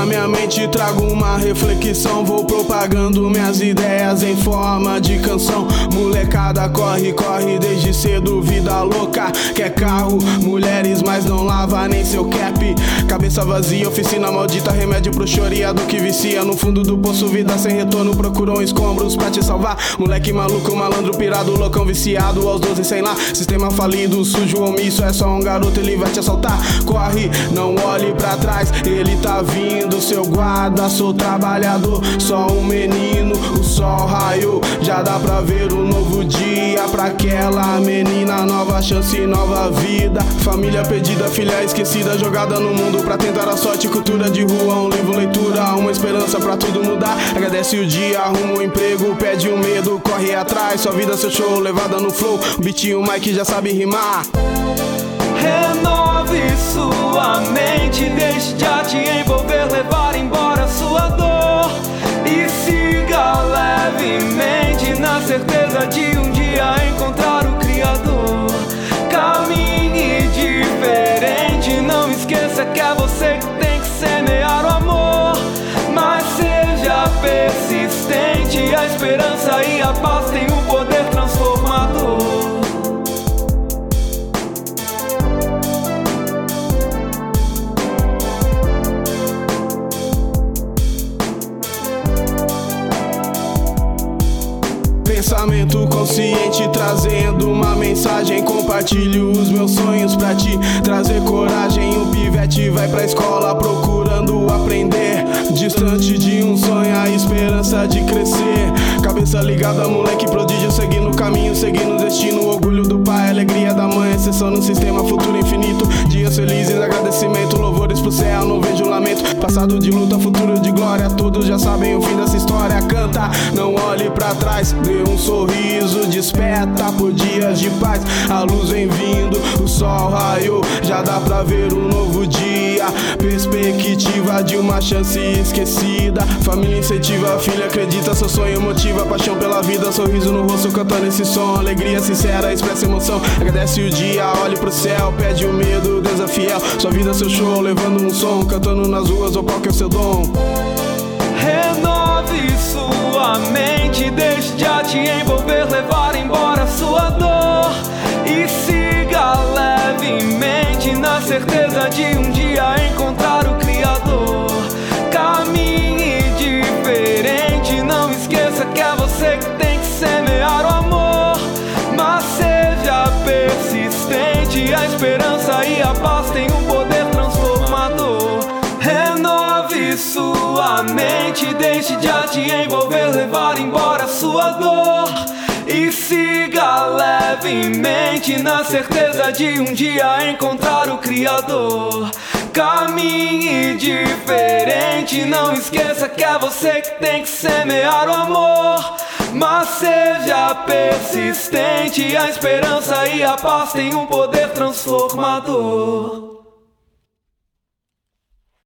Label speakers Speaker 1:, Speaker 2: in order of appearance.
Speaker 1: Na minha mente trago uma reflexão, vou propagando minhas ideias em forma de canção. Molecada corre, corre desde cedo, vida louca. Quer carro, mulheres, mas não lava nem seu cap. Cabeça vazia, oficina maldita, remédio pro choreado que vicia. No fundo do poço, vida sem retorno, procurou escombros pra te salvar. Moleque maluco, malandro pirado, loucão viciado, aos 12 sem lá. Sistema falido, sujo, omisso, é só um garoto, ele vai te assaltar. Corre, não olhe pra trás, ele tá vindo. Seu guarda, sou trabalhador, só um menino. O sol raiou, já dá pra ver um novo dia pra aquela menina. Nova chance, nova vida. Família perdida, filha esquecida, jogada no mundo pra tentar a sorte. Cultura de rua, um livro, leitura, uma esperança pra tudo mudar. Agradece o dia, arruma um emprego, pede o um medo, corre atrás. Sua vida, seu show, levada no flow. O beat e o Mike já sabe rimar.
Speaker 2: Renove sua mente, deixe de te envolver, levar embora sua dor. E siga levemente na certeza de esqueça que é você que tem que semear o amor. Mas seja persistente, a esperança e a paz têm um poder transformador.
Speaker 1: pensamento consciente trazendo uma mensagem. Compartilho os meus sonhos pra te trazer coragem. Pivete vai pra escola procurando aprender. Distante de um sonho, a esperança de crescer. Cabeça ligada, moleque prodígio, seguindo o caminho, seguindo o destino. Orgulho do pai, alegria da mãe, exceção no sistema, futuro infinito. Dias felizes, agradecimento, louvores pro céu, não vejo lamento. Passado de luta, futuro de glória, todos já sabem o fim dessa história. Canta, não olhe pra trás, dê um sorriso, desperta por dias de paz. A luz vem vindo, o sol dá pra ver um novo dia. Perspectiva de uma chance esquecida. Família incentiva, filha acredita, seu sonho motiva. Paixão pela vida, sorriso no rosto, cantando esse som. Alegria sincera, expressa emoção. Agradece o dia, olhe pro céu, pede o medo, Deus é. Sua vida, seu show, levando um som, cantando nas ruas, o palco é o seu dom.
Speaker 2: Renove sua mente, deixe de te envolver, certeza de um dia encontrar o Criador. Caminhe diferente, não esqueça que é você que tem que semear o amor. Mas seja persistente, a esperança e a paz têm um poder transformador. Renove sua mente, deixe de te envolver, levar embora sua dor. E siga levemente na certeza de um dia encontrar o Criador. Caminhe diferente, não esqueça que é você que tem que semear o amor. Mas seja persistente, a esperança e a paz têm um poder transformador.